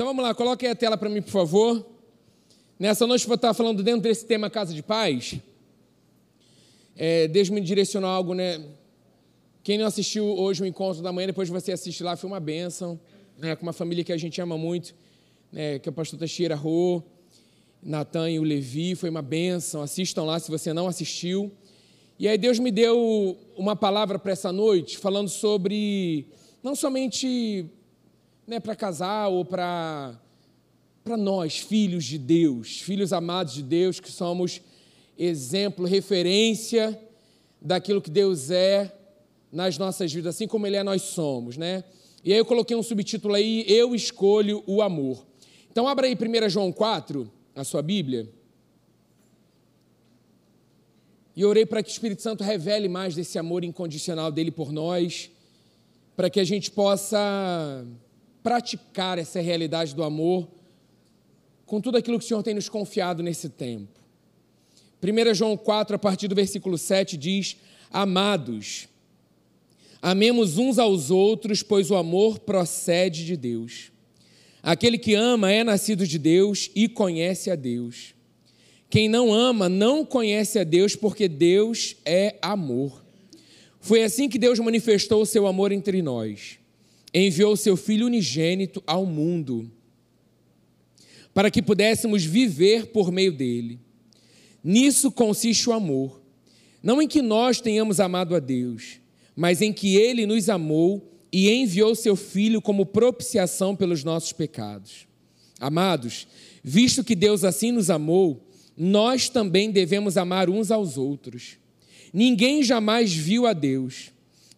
Então vamos lá, coloque aí a tela para mim, por favor. Nessa noite vou estar falando dentro desse tema Casa de Paz. É, Deus me direcionou algo, né? Quem não assistiu hoje o encontro da manhã, depois você assiste lá, foi uma bênção, né? Com uma família que a gente ama muito, né? Que é o pastor Teixeira Rô, Natan e o Levi, foi uma bênção. Assistam lá se você não assistiu. E aí Deus me deu uma palavra para essa noite, falando sobre não somente né, para casar ou para para nós, filhos de Deus, filhos amados de Deus, que somos exemplo, referência daquilo que Deus é nas nossas vidas, assim como Ele é, nós somos, né? E aí eu coloquei um subtítulo aí, Eu Escolho o Amor. Então abra aí 1 João 4, a sua Bíblia. E orei para que o Espírito Santo revele mais desse amor incondicional dele por nós, para que a gente possa praticar essa realidade do amor com tudo aquilo que o Senhor tem nos confiado nesse tempo. 1 João 4, a partir do versículo 7, diz: Amados, amemos uns aos outros, pois o amor procede de Deus. Aquele que ama é nascido de Deus e conhece a Deus. Quem não ama não conhece a Deus, porque Deus é amor. Foi assim que Deus manifestou o seu amor entre nós. Enviou seu Filho unigênito ao mundo, para que pudéssemos viver por meio dele. Nisso consiste o amor, não em que nós tenhamos amado a Deus, mas em que ele nos amou e enviou seu Filho como propiciação pelos nossos pecados. Amados, visto que Deus assim nos amou, nós também devemos amar uns aos outros. Ninguém jamais viu a Deus.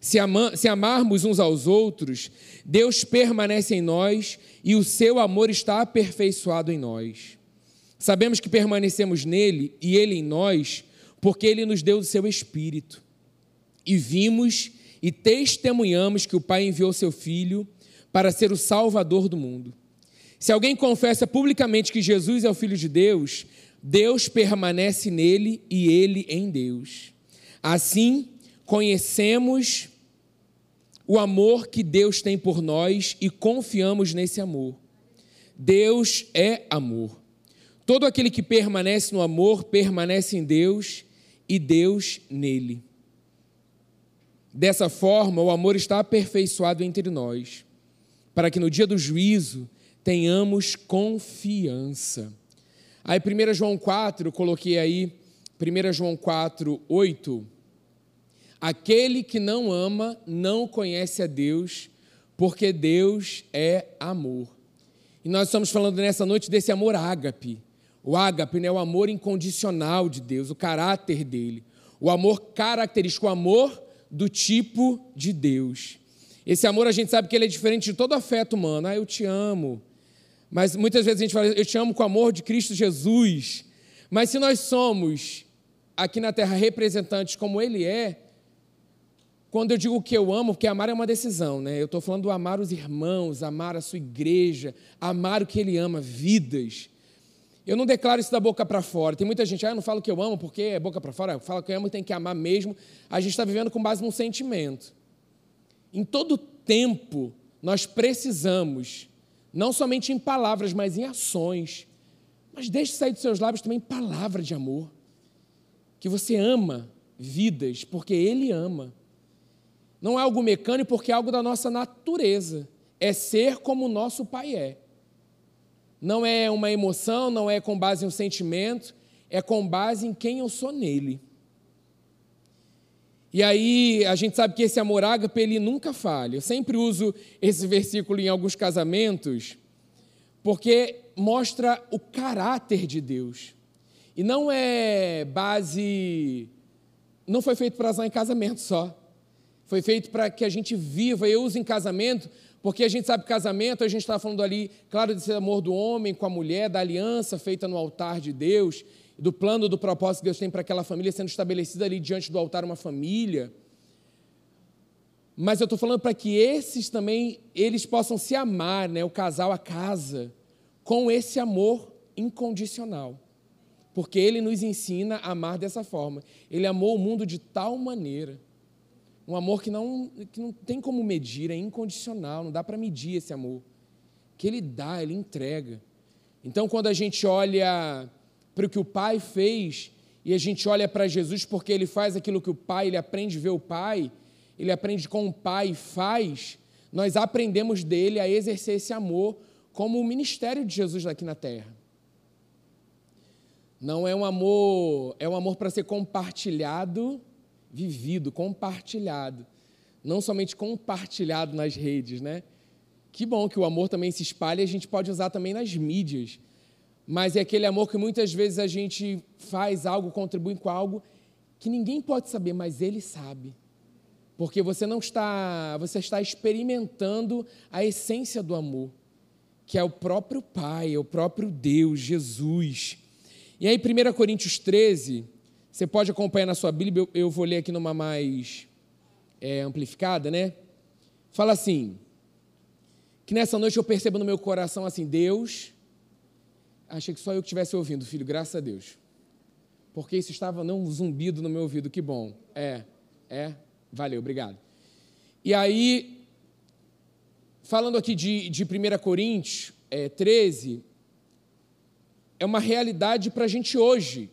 Se, ama, se, amarmos uns aos outros, Deus permanece em nós e o seu amor está aperfeiçoado em nós. Sabemos que permanecemos nele e ele em nós, porque ele nos deu o seu Espírito. E vimos e testemunhamos que o Pai enviou seu Filho para ser o Salvador do mundo. Se alguém confessa publicamente que Jesus é o Filho de Deus, Deus permanece nele e ele em Deus. Assim, conhecemos o amor que Deus tem por nós e confiamos nesse amor. Deus é amor. Todo aquele que permanece no amor permanece em Deus e Deus nele. Dessa forma, o amor está aperfeiçoado entre nós, para que no dia do juízo tenhamos confiança. Aí 1 João 4, eu coloquei aí, 1 João 4, 8. Aquele que não ama não conhece a Deus, porque Deus é amor. E nós estamos falando nessa noite desse amor ágape. O ágape né, é o amor incondicional de Deus, o caráter dele. O amor característico, o amor do tipo de Deus. Esse amor a gente sabe que ele é diferente de todo afeto humano. Ah, eu te amo, mas muitas vezes a gente fala, eu te amo com o amor de Cristo Jesus. Mas se nós somos aqui na terra representantes como Ele é, quando eu digo que eu amo, porque amar é uma decisão, né? Eu estou falando do amar os irmãos, amar a sua igreja, amar o que Ele ama, vidas. Eu não declaro isso da boca para fora. Tem muita gente, ah, eu não falo que eu amo porque é boca para fora. Eu falo que eu amo tem que amar mesmo. A gente está vivendo com base num sentimento. Em todo tempo, nós precisamos não somente em palavras, mas em ações. Mas deixe sair dos seus lábios também palavra de amor. Que você ama vidas, porque Ele ama. Não é algo mecânico, porque é algo da nossa natureza. É ser como o nosso Pai é. Não é uma emoção, não é com base em um sentimento, é com base em quem eu sou nele. E aí a gente sabe que esse amor ágape ele nunca falha. Eu sempre uso esse versículo em alguns casamentos, porque mostra o caráter de Deus. E não é base. Não foi feito para usar em casamento só. Foi feito para que a gente viva. Eu uso em casamento, porque a gente sabe casamento, a gente está falando ali, claro, desse amor do homem com a mulher, da aliança feita no altar de Deus do plano, do propósito que Deus tem para aquela família sendo estabelecida ali diante do altar uma família. Mas eu estou falando para que esses também, eles possam se amar, né? o casal, a casa, com esse amor incondicional. Porque ele nos ensina a amar dessa forma. Ele amou o mundo de tal maneira. Um amor que não, que não tem como medir, é incondicional, não dá para medir esse amor que ele dá, ele entrega. Então, quando a gente olha para o que o Pai fez e a gente olha para Jesus porque ele faz aquilo que o Pai, ele aprende a ver o Pai, ele aprende com o Pai faz, nós aprendemos dele a exercer esse amor como o ministério de Jesus aqui na terra. Não é um amor, é um amor para ser compartilhado, vivido, compartilhado. Não somente compartilhado nas redes, né? Que bom que o amor também se espalha a gente pode usar também nas mídias. Mas é aquele amor que muitas vezes a gente faz algo, contribui com algo que ninguém pode saber, mas ele sabe. Porque você não está, você está experimentando a essência do amor, que é o próprio Pai, é o próprio Deus, Jesus. E aí, 1 Coríntios 13, você pode acompanhar na sua Bíblia, eu vou ler aqui numa mais é, amplificada, né? Fala assim: que nessa noite eu percebo no meu coração assim, Deus, achei que só eu que estivesse ouvindo, filho, graças a Deus. Porque isso estava não um zumbido no meu ouvido, que bom. É, é, valeu, obrigado. E aí, falando aqui de, de 1 Coríntios é, 13, é uma realidade para a gente hoje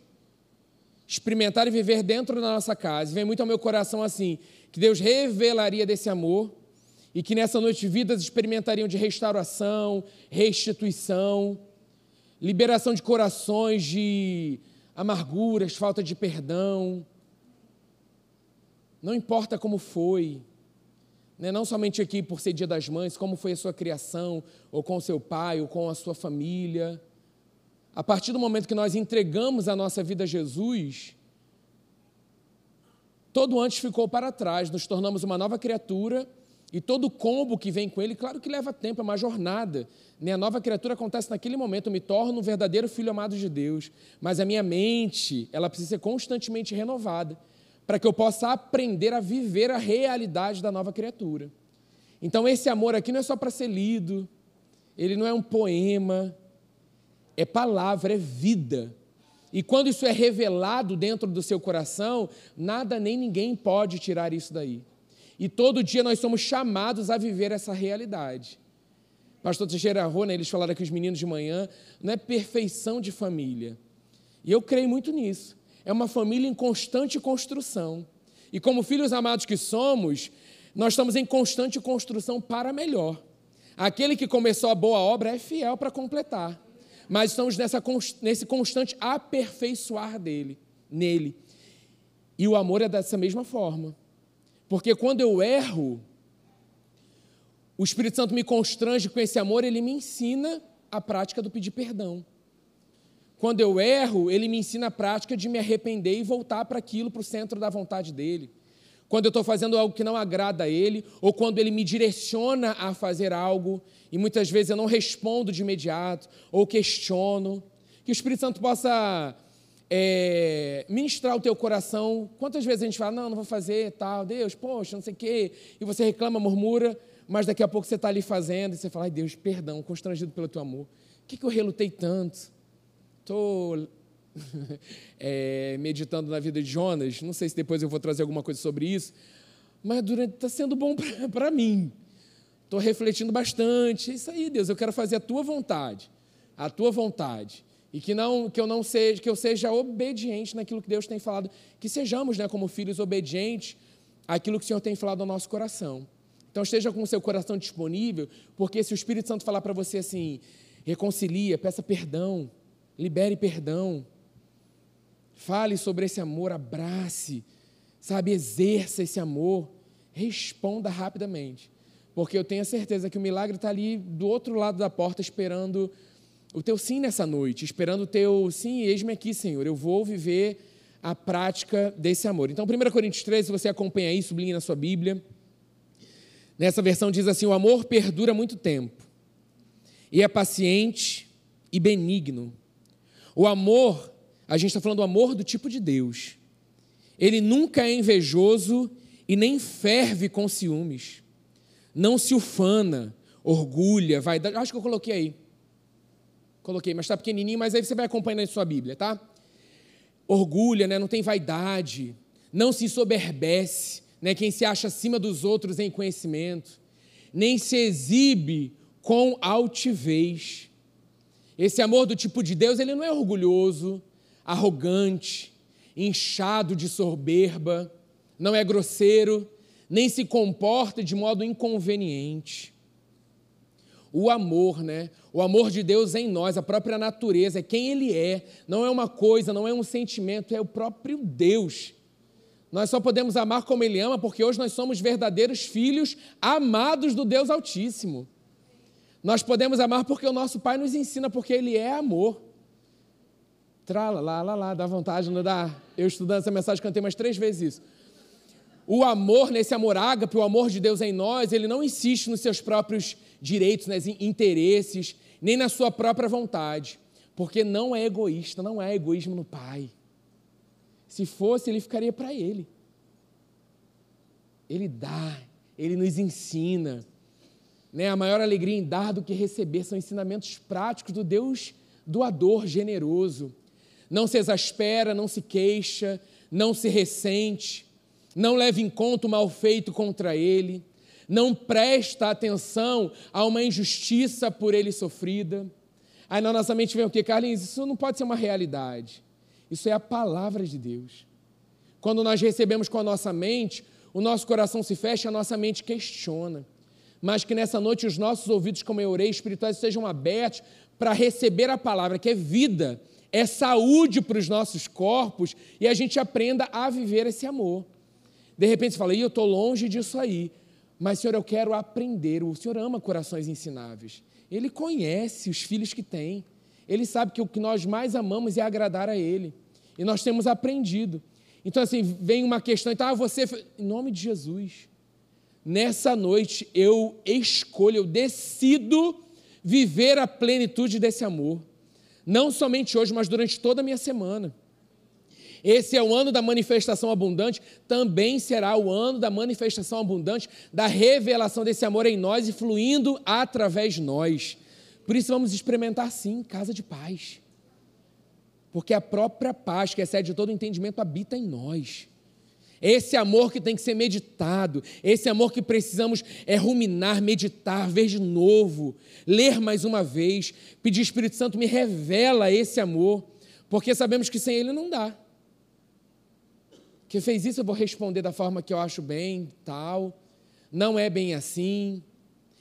experimentar e viver dentro da nossa casa. Vem muito ao meu coração assim, que Deus revelaria desse amor e que nessa noite vidas experimentariam de restauração, restituição, liberação de corações de amarguras, falta de perdão. Não importa como foi, né? não somente aqui por ser dia das mães, como foi a sua criação, ou com o seu pai, ou com a sua família. A partir do momento que nós entregamos a nossa vida a Jesus, todo antes ficou para trás, nos tornamos uma nova criatura e todo o combo que vem com ele, claro que leva tempo, é uma jornada. Né? A nova criatura acontece naquele momento, eu me torno um verdadeiro filho amado de Deus. Mas a minha mente, ela precisa ser constantemente renovada, para que eu possa aprender a viver a realidade da nova criatura. Então, esse amor aqui não é só para ser lido, ele não é um poema, é palavra, é vida. E quando isso é revelado dentro do seu coração, nada nem ninguém pode tirar isso daí. E todo dia nós somos chamados a viver essa realidade. Pastor Teixeira Rona, eles falaram aqui os meninos de manhã, não é perfeição de família. E eu creio muito nisso. É uma família em constante construção. E como filhos amados que somos, nós estamos em constante construção para melhor. Aquele que começou a boa obra é fiel para completar mas estamos nessa, nesse constante aperfeiçoar dele, nele. E o amor é dessa mesma forma. Porque quando eu erro, o Espírito Santo me constrange com esse amor, ele me ensina a prática do pedir perdão. Quando eu erro, ele me ensina a prática de me arrepender e voltar para aquilo, para o centro da vontade dele. Quando eu estou fazendo algo que não agrada a ele, ou quando ele me direciona a fazer algo e muitas vezes eu não respondo de imediato ou questiono. Que o Espírito Santo possa é, ministrar o teu coração. Quantas vezes a gente fala, não, não vou fazer, tal, Deus, poxa, não sei o quê, e você reclama, murmura, mas daqui a pouco você está ali fazendo e você fala, ai Deus, perdão, constrangido pelo teu amor. O que, que eu relutei tanto? Estou é, meditando na vida de Jonas, não sei se depois eu vou trazer alguma coisa sobre isso, mas está sendo bom para mim. Estou refletindo bastante. Isso aí, Deus, eu quero fazer a tua vontade. A tua vontade. E que não que eu não seja, que eu seja obediente naquilo que Deus tem falado, que sejamos, né, como filhos obedientes àquilo que o Senhor tem falado ao nosso coração. Então esteja com o seu coração disponível, porque se o Espírito Santo falar para você assim, reconcilia, peça perdão, libere perdão, fale sobre esse amor, abrace, sabe, exerça esse amor, responda rapidamente porque eu tenho a certeza que o milagre está ali do outro lado da porta esperando o teu sim nessa noite, esperando o teu sim, eis-me aqui, Senhor, eu vou viver a prática desse amor. Então, 1 Coríntios 13, se você acompanha aí, sublinhe na sua Bíblia. Nessa versão diz assim: o amor perdura muito tempo e é paciente e benigno. O amor, a gente está falando do amor do tipo de Deus. Ele nunca é invejoso e nem ferve com ciúmes não se ufana, orgulha, vaidade. Acho que eu coloquei aí. Coloquei, mas está pequenininho, mas aí você vai acompanhando em sua Bíblia, tá? Orgulha, né? não tem vaidade, não se soberbece, né? quem se acha acima dos outros em conhecimento, nem se exibe com altivez. Esse amor do tipo de Deus, ele não é orgulhoso, arrogante, inchado de soberba, não é grosseiro, nem se comporta de modo inconveniente. O amor, né? O amor de Deus em nós, a própria natureza, é quem Ele é, não é uma coisa, não é um sentimento, é o próprio Deus. Nós só podemos amar como Ele ama porque hoje nós somos verdadeiros filhos amados do Deus Altíssimo. Nós podemos amar porque o nosso Pai nos ensina, porque Ele é amor. Trala, lá, lá, lá, dá vontade, não dá? Eu estudando essa mensagem, cantei mais três vezes isso. O amor, nesse amor ágape, o amor de Deus em nós, ele não insiste nos seus próprios direitos, nos interesses, nem na sua própria vontade, porque não é egoísta, não há egoísmo no Pai. Se fosse, ele ficaria para ele. Ele dá, ele nos ensina. Né? A maior alegria em dar do que receber são ensinamentos práticos do Deus doador, generoso. Não se exaspera, não se queixa, não se ressente não leva em conta o mal feito contra ele, não presta atenção a uma injustiça por ele sofrida. Aí na nossa mente vem o que, Carlinhos? Isso não pode ser uma realidade. Isso é a palavra de Deus. Quando nós recebemos com a nossa mente, o nosso coração se fecha, a nossa mente questiona. Mas que nessa noite os nossos ouvidos, como eu orei, espirituais, sejam abertos para receber a palavra, que é vida, é saúde para os nossos corpos, e a gente aprenda a viver esse amor. De repente você fala, eu estou longe disso aí. Mas, Senhor, eu quero aprender. O Senhor ama corações ensináveis. Ele conhece os filhos que tem. Ele sabe que o que nós mais amamos é agradar a Ele. E nós temos aprendido. Então, assim, vem uma questão, então, ah, você. Em nome de Jesus. Nessa noite eu escolho, eu decido viver a plenitude desse amor. Não somente hoje, mas durante toda a minha semana. Esse é o ano da manifestação abundante, também será o ano da manifestação abundante, da revelação desse amor em nós e fluindo através de nós. Por isso vamos experimentar sim casa de paz. Porque a própria paz, que excede todo entendimento, habita em nós. Esse amor que tem que ser meditado, esse amor que precisamos é ruminar, meditar, ver de novo, ler mais uma vez, pedir Espírito Santo me revela esse amor, porque sabemos que sem ele não dá que fez isso, eu vou responder da forma que eu acho bem, tal. Não é bem assim.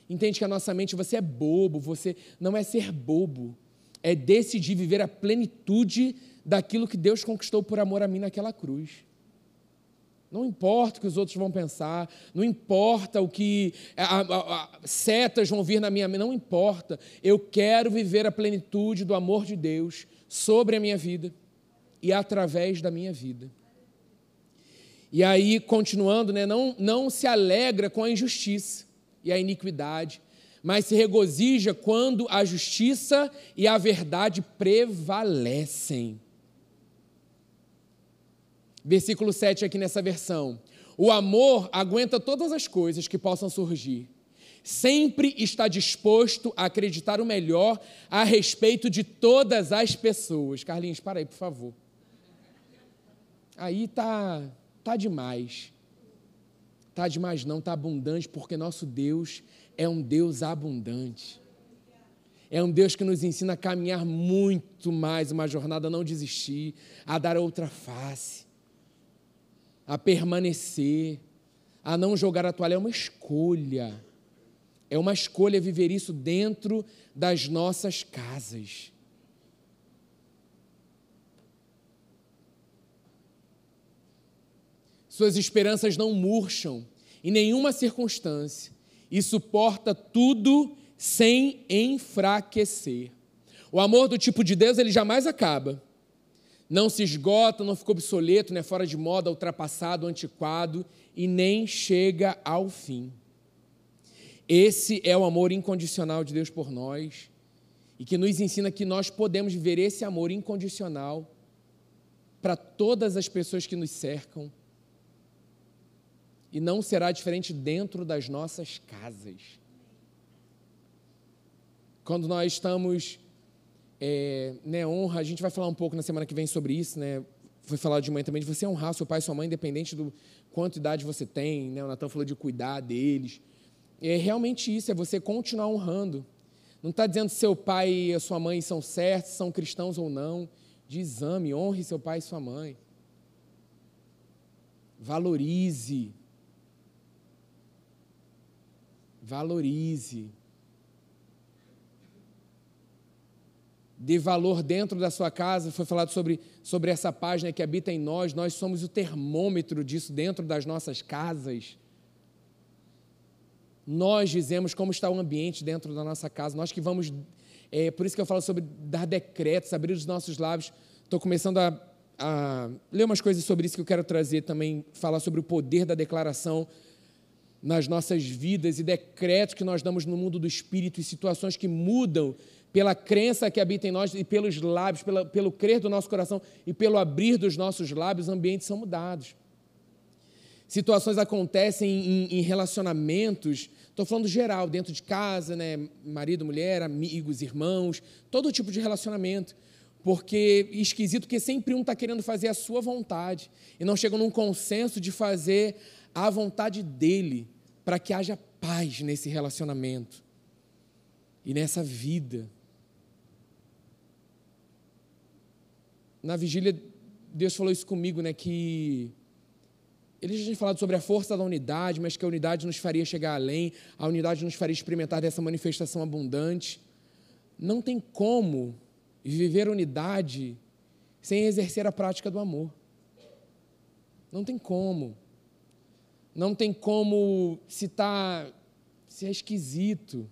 Entende que a nossa mente, você é bobo, você não é ser bobo, é decidir viver a plenitude daquilo que Deus conquistou por amor a mim naquela cruz. Não importa o que os outros vão pensar, não importa o que a, a, a, setas vão vir na minha mente, não importa. Eu quero viver a plenitude do amor de Deus sobre a minha vida e através da minha vida. E aí, continuando, né, não, não se alegra com a injustiça e a iniquidade, mas se regozija quando a justiça e a verdade prevalecem. Versículo 7 aqui nessa versão. O amor aguenta todas as coisas que possam surgir. Sempre está disposto a acreditar o melhor a respeito de todas as pessoas. Carlinhos, para aí, por favor. Aí tá Tá demais. Tá demais não, tá abundante, porque nosso Deus é um Deus abundante. É um Deus que nos ensina a caminhar muito mais uma jornada, a não desistir, a dar outra face, a permanecer, a não jogar a toalha. É uma escolha. É uma escolha viver isso dentro das nossas casas. Suas esperanças não murcham em nenhuma circunstância e suporta tudo sem enfraquecer. O amor do tipo de Deus, ele jamais acaba. Não se esgota, não fica obsoleto, não é fora de moda, ultrapassado, antiquado e nem chega ao fim. Esse é o amor incondicional de Deus por nós e que nos ensina que nós podemos viver esse amor incondicional para todas as pessoas que nos cercam, e não será diferente dentro das nossas casas. Quando nós estamos é, né, honra, a gente vai falar um pouco na semana que vem sobre isso, né? Foi falar de manhã também de você honrar seu pai e sua mãe, independente do quanto idade você tem, né? O Natan falou de cuidar deles. é realmente isso, é você continuar honrando. Não está dizendo se seu pai e a sua mãe são certos, são cristãos ou não. De exame, honre seu pai e sua mãe. Valorize. Valorize. Dê valor dentro da sua casa. Foi falado sobre, sobre essa página que habita em nós. Nós somos o termômetro disso dentro das nossas casas. Nós dizemos como está o ambiente dentro da nossa casa. Nós que vamos. É, por isso que eu falo sobre dar decretos, abrir os nossos lábios. Estou começando a, a ler umas coisas sobre isso que eu quero trazer também, falar sobre o poder da declaração nas nossas vidas e decretos que nós damos no mundo do espírito e situações que mudam pela crença que habita em nós e pelos lábios, pela, pelo crer do nosso coração e pelo abrir dos nossos lábios, ambientes são mudados. Situações acontecem em, em relacionamentos Estou falando geral, dentro de casa, né? marido, mulher, amigos, irmãos, todo tipo de relacionamento. Porque esquisito que sempre um está querendo fazer a sua vontade e não chegam num consenso de fazer a vontade dele para que haja paz nesse relacionamento e nessa vida. Na vigília, Deus falou isso comigo, né? Que ele já tinha falado sobre a força da unidade, mas que a unidade nos faria chegar além, a unidade nos faria experimentar dessa manifestação abundante. Não tem como viver unidade sem exercer a prática do amor. Não tem como. Não tem como se tá se é esquisito.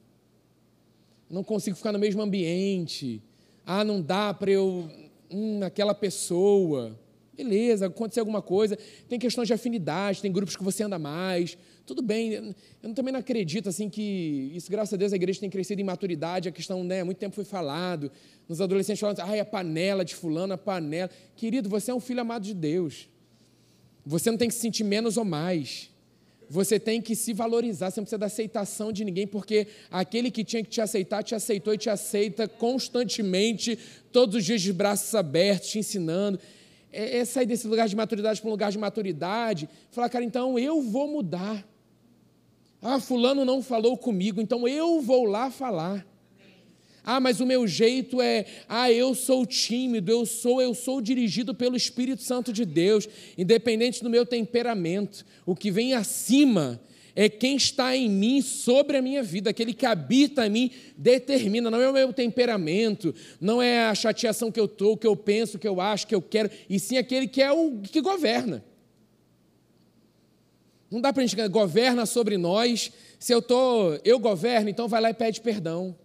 Não consigo ficar no mesmo ambiente. Ah, não dá para eu hum, aquela pessoa. Beleza, aconteceu alguma coisa, tem questões de afinidade, tem grupos que você anda mais, tudo bem. Eu também não acredito assim que isso, graças a Deus, a igreja tem crescido em maturidade, a questão, né, muito tempo foi falado, nos adolescentes falando, ai, a panela de fulano, a panela. Querido, você é um filho amado de Deus. Você não tem que se sentir menos ou mais. Você tem que se valorizar, você não precisa da aceitação de ninguém, porque aquele que tinha que te aceitar, te aceitou e te aceita constantemente, todos os dias de braços abertos, te ensinando é, é sair desse lugar de maturidade para um lugar de maturidade, falar, cara, então eu vou mudar. Ah, fulano não falou comigo, então eu vou lá falar. Ah, mas o meu jeito é, ah, eu sou tímido, eu sou, eu sou dirigido pelo Espírito Santo de Deus, independente do meu temperamento. O que vem acima é quem está em mim sobre a minha vida, aquele que habita em mim determina, não é o meu temperamento, não é a chateação que eu estou, que eu penso, que eu acho, que eu quero, e sim aquele que é o que governa. Não dá para a gente governa sobre nós. Se eu tô, eu governo, então vai lá e pede perdão.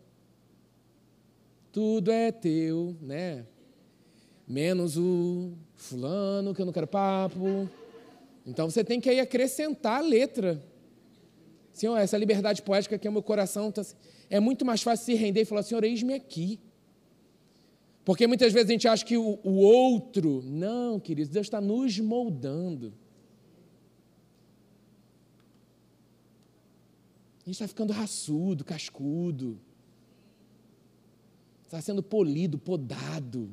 Tudo é teu, né? Menos o fulano que eu não quero papo. Então você tem que aí acrescentar a letra. Senhor, essa liberdade poética que é meu coração, tá... é muito mais fácil se render e falar, Senhor, eis-me aqui. Porque muitas vezes a gente acha que o, o outro, não, queridos, Deus está nos moldando. A gente está ficando raçudo, cascudo. Está sendo polido, podado.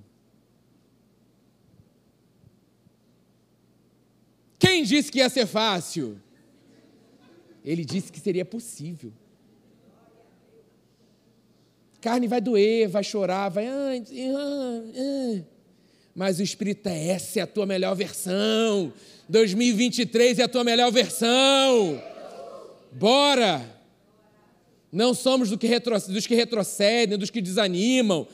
Quem disse que ia ser fácil? Ele disse que seria possível. Carne vai doer, vai chorar, vai. Ah, ah, ah. Mas o Espírito é essa é a tua melhor versão. 2023 é a tua melhor versão. Bora! Não somos do que dos que retrocedem, dos que desanimam,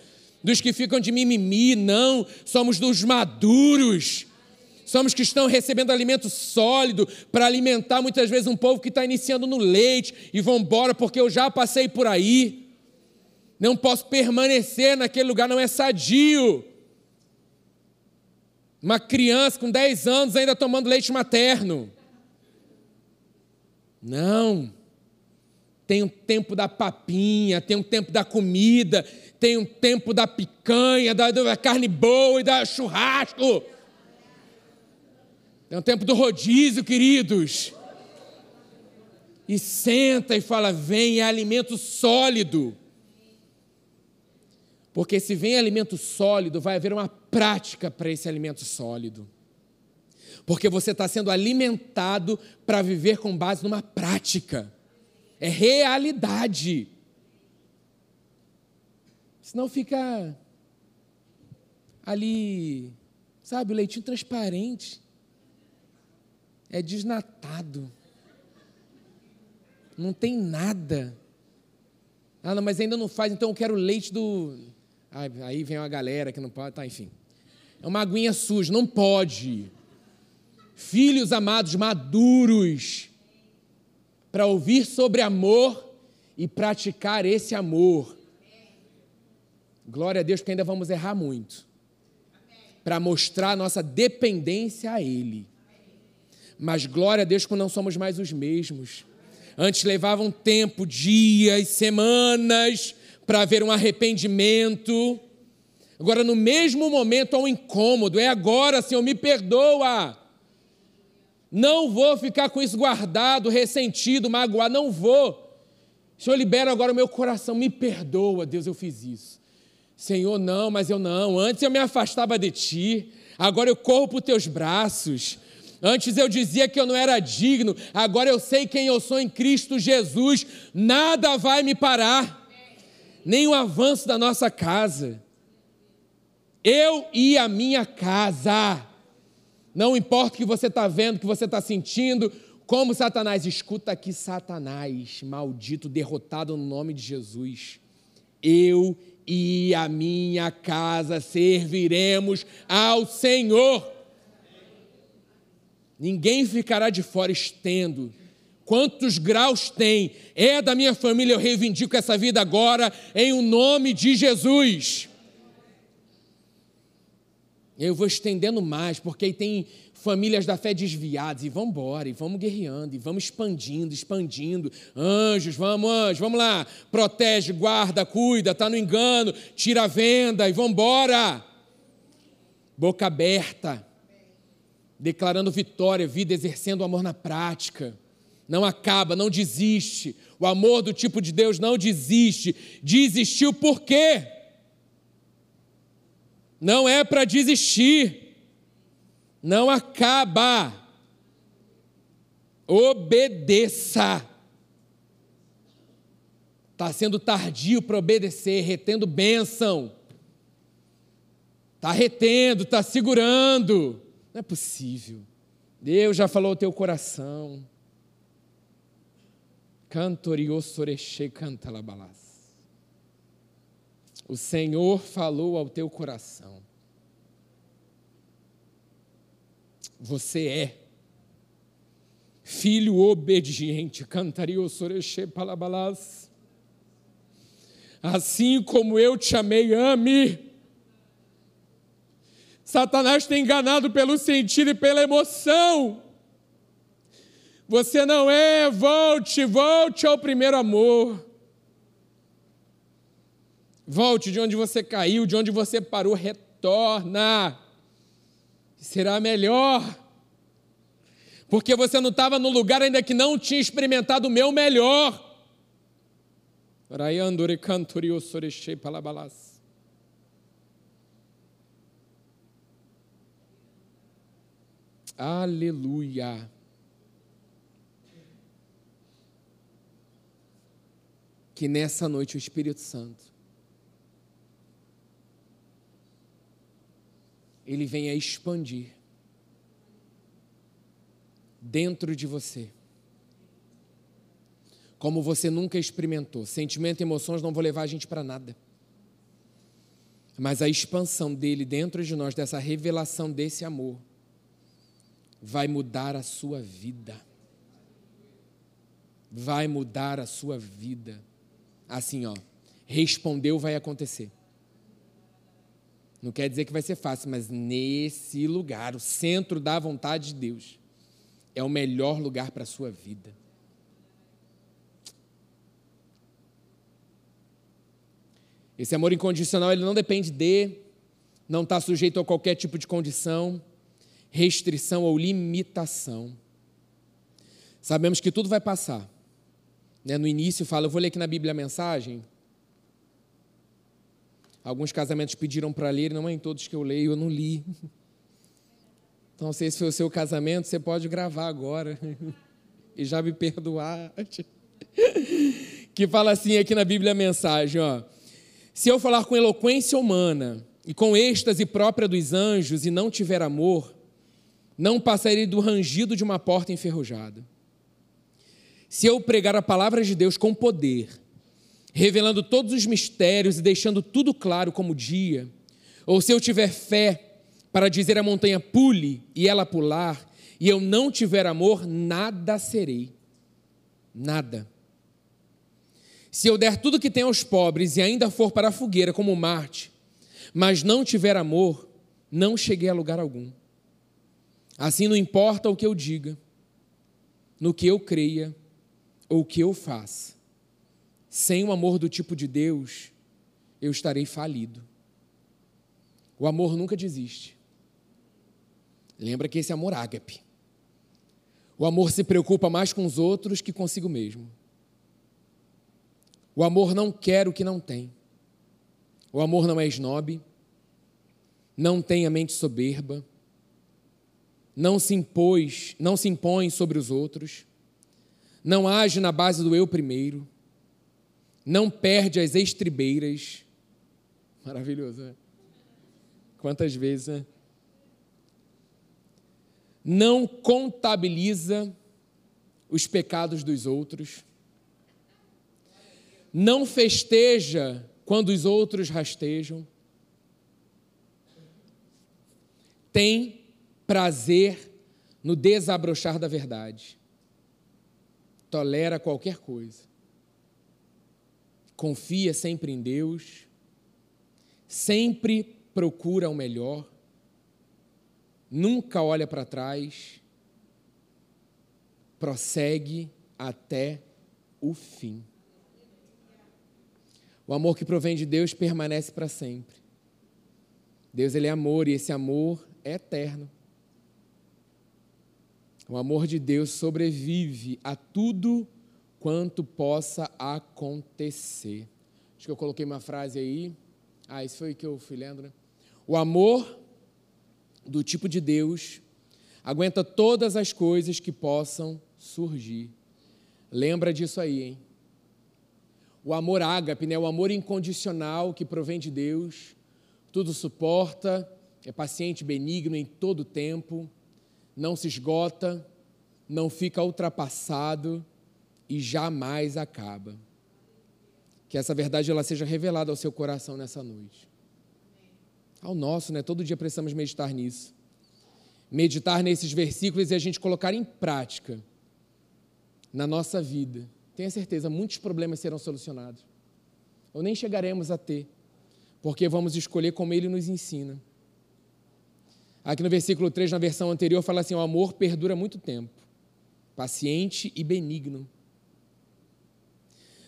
dos que ficam de mimimi, não. Somos dos maduros somos que estão recebendo alimento sólido para alimentar muitas vezes um povo que está iniciando no leite e vão embora porque eu já passei por aí. Não posso permanecer naquele lugar, não é sadio. Uma criança com 10 anos ainda tomando leite materno. Não. Tem um tempo da papinha, tem um tempo da comida, tem um tempo da picanha, da, da carne boa e da churrasco. É um tempo do rodízio, queridos. E senta e fala: vem, é alimento sólido. Porque se vem alimento sólido, vai haver uma prática para esse alimento sólido. Porque você está sendo alimentado para viver com base numa prática. É realidade. Senão fica ali, sabe, o leitinho transparente. É desnatado. Não tem nada. Ah, não, mas ainda não faz, então eu quero leite do. aí vem uma galera que não pode, tá, enfim. É uma aguinha suja, não pode. Filhos amados, maduros, para ouvir sobre amor e praticar esse amor. Glória a Deus, porque ainda vamos errar muito. Para mostrar nossa dependência a Ele. Mas glória a Deus, quando não somos mais os mesmos. Antes levavam tempo, dias, semanas, para haver um arrependimento. Agora, no mesmo momento, há um incômodo. É agora, Senhor, me perdoa. Não vou ficar com isso guardado, ressentido, magoado. Não vou. Senhor, libera agora o meu coração. Me perdoa, Deus, eu fiz isso. Senhor, não, mas eu não. Antes eu me afastava de ti. Agora eu corro para os teus braços. Antes eu dizia que eu não era digno, agora eu sei quem eu sou em Cristo Jesus, nada vai me parar, nem o avanço da nossa casa. Eu e a minha casa. Não importa o que você está vendo, o que você está sentindo, como Satanás, escuta aqui, Satanás, maldito, derrotado no nome de Jesus. Eu e a minha casa serviremos ao Senhor. Ninguém ficará de fora estendo. Quantos graus tem? É da minha família, eu reivindico essa vida agora, em o nome de Jesus. Eu vou estendendo mais, porque aí tem famílias da fé desviadas, e vamos embora, e vamos guerreando, e vamos expandindo, expandindo. Anjos, vamos, anjos, vamos lá. Protege, guarda, cuida, está no engano, tira a venda, e vamos embora. Boca aberta declarando vitória, vida, exercendo o amor na prática. Não acaba, não desiste. O amor do tipo de Deus não desiste. Desistiu por quê? Não é para desistir. Não acaba. Obedeça. Está sendo tardio para obedecer, retendo bênção. Está retendo, está segurando. Não é possível. Deus já falou ao teu coração. Cantoriosoreche cantalabalas. O Senhor falou ao teu coração. Você é filho obediente. Cantariosoreche palabalas. Assim como eu te amei, ame. Satanás tem enganado pelo sentido e pela emoção. Você não é, volte, volte ao primeiro amor. Volte de onde você caiu, de onde você parou, retorna. Será melhor. Porque você não estava no lugar ainda que não tinha experimentado o meu melhor. Osorechei palabalas. Aleluia. Que nessa noite o Espírito Santo ele venha expandir dentro de você. Como você nunca experimentou. Sentimento e emoções não vão levar a gente para nada. Mas a expansão dele dentro de nós, dessa revelação desse amor, vai mudar a sua vida. Vai mudar a sua vida. Assim, ó, respondeu, vai acontecer. Não quer dizer que vai ser fácil, mas nesse lugar, o centro da vontade de Deus, é o melhor lugar para a sua vida. Esse amor incondicional, ele não depende de, não está sujeito a qualquer tipo de condição restrição ou limitação. Sabemos que tudo vai passar. Né? No início fala, eu vou ler aqui na Bíblia a mensagem. Alguns casamentos pediram para ler, não é em todos que eu leio, eu não li. Então, se esse foi o seu casamento, você pode gravar agora e já me perdoar. que fala assim aqui na Bíblia a mensagem, ó. Se eu falar com eloquência humana e com êxtase própria dos anjos e não tiver amor, não passarei do rangido de uma porta enferrujada. Se eu pregar a palavra de Deus com poder, revelando todos os mistérios e deixando tudo claro como dia, ou se eu tiver fé para dizer à montanha pule e ela pular, e eu não tiver amor, nada serei. Nada. Se eu der tudo que tenho aos pobres e ainda for para a fogueira como Marte, mas não tiver amor, não cheguei a lugar algum. Assim não importa o que eu diga, no que eu creia ou o que eu faça. Sem o amor do tipo de Deus, eu estarei falido. O amor nunca desiste. Lembra que esse é amor ágape. O amor se preocupa mais com os outros que consigo mesmo. O amor não quer o que não tem. O amor não é snob, não tem a mente soberba, não se impôs, não se impõe sobre os outros, não age na base do eu primeiro, não perde as estribeiras. Maravilhoso, né? Quantas vezes, né? Não contabiliza os pecados dos outros, não festeja quando os outros rastejam, tem prazer no desabrochar da verdade. Tolera qualquer coisa. Confia sempre em Deus. Sempre procura o melhor. Nunca olha para trás. Prossegue até o fim. O amor que provém de Deus permanece para sempre. Deus ele é amor e esse amor é eterno. O amor de Deus sobrevive a tudo quanto possa acontecer. Acho que eu coloquei uma frase aí. Ah, isso foi que eu fui lendo, né? O amor do tipo de Deus aguenta todas as coisas que possam surgir. Lembra disso aí, hein? O amor ágape, né? o amor incondicional que provém de Deus, tudo suporta, é paciente, benigno em todo o tempo não se esgota, não fica ultrapassado e jamais acaba. Que essa verdade ela seja revelada ao seu coração nessa noite. Ao nosso, né? Todo dia precisamos meditar nisso. Meditar nesses versículos e a gente colocar em prática na nossa vida. Tenha certeza, muitos problemas serão solucionados. Ou nem chegaremos a ter, porque vamos escolher como ele nos ensina. Aqui no versículo 3, na versão anterior, fala assim: o amor perdura muito tempo, paciente e benigno.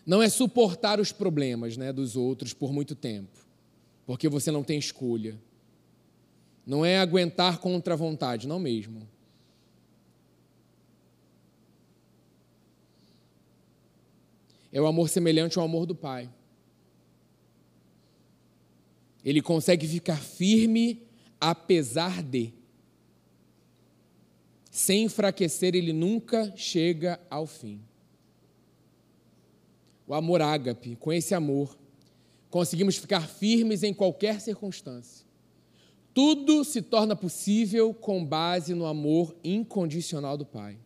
Não é suportar os problemas né, dos outros por muito tempo, porque você não tem escolha. Não é aguentar contra a vontade, não mesmo. É o amor semelhante ao amor do Pai. Ele consegue ficar firme apesar de. Sem enfraquecer, ele nunca chega ao fim. O amor ágape, com esse amor, conseguimos ficar firmes em qualquer circunstância. Tudo se torna possível com base no amor incondicional do Pai.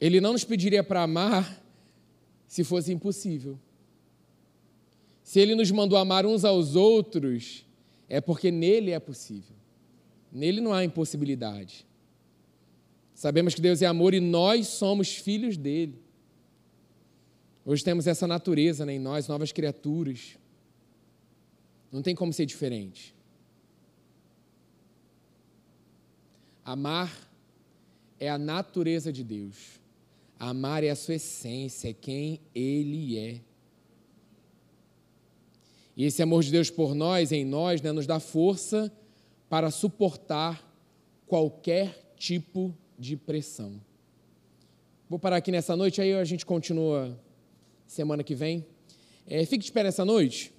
Ele não nos pediria para amar se fosse impossível. Se ele nos mandou amar uns aos outros, é porque nele é possível. Nele não há impossibilidade. Sabemos que Deus é amor e nós somos filhos dele. Hoje temos essa natureza né, em nós, novas criaturas. Não tem como ser diferente. Amar é a natureza de Deus. Amar é a sua essência, é quem Ele é. E esse amor de Deus por nós, em nós, né, nos dá força para suportar qualquer tipo de pressão. Vou parar aqui nessa noite, aí a gente continua semana que vem. É, fique de pé nessa noite.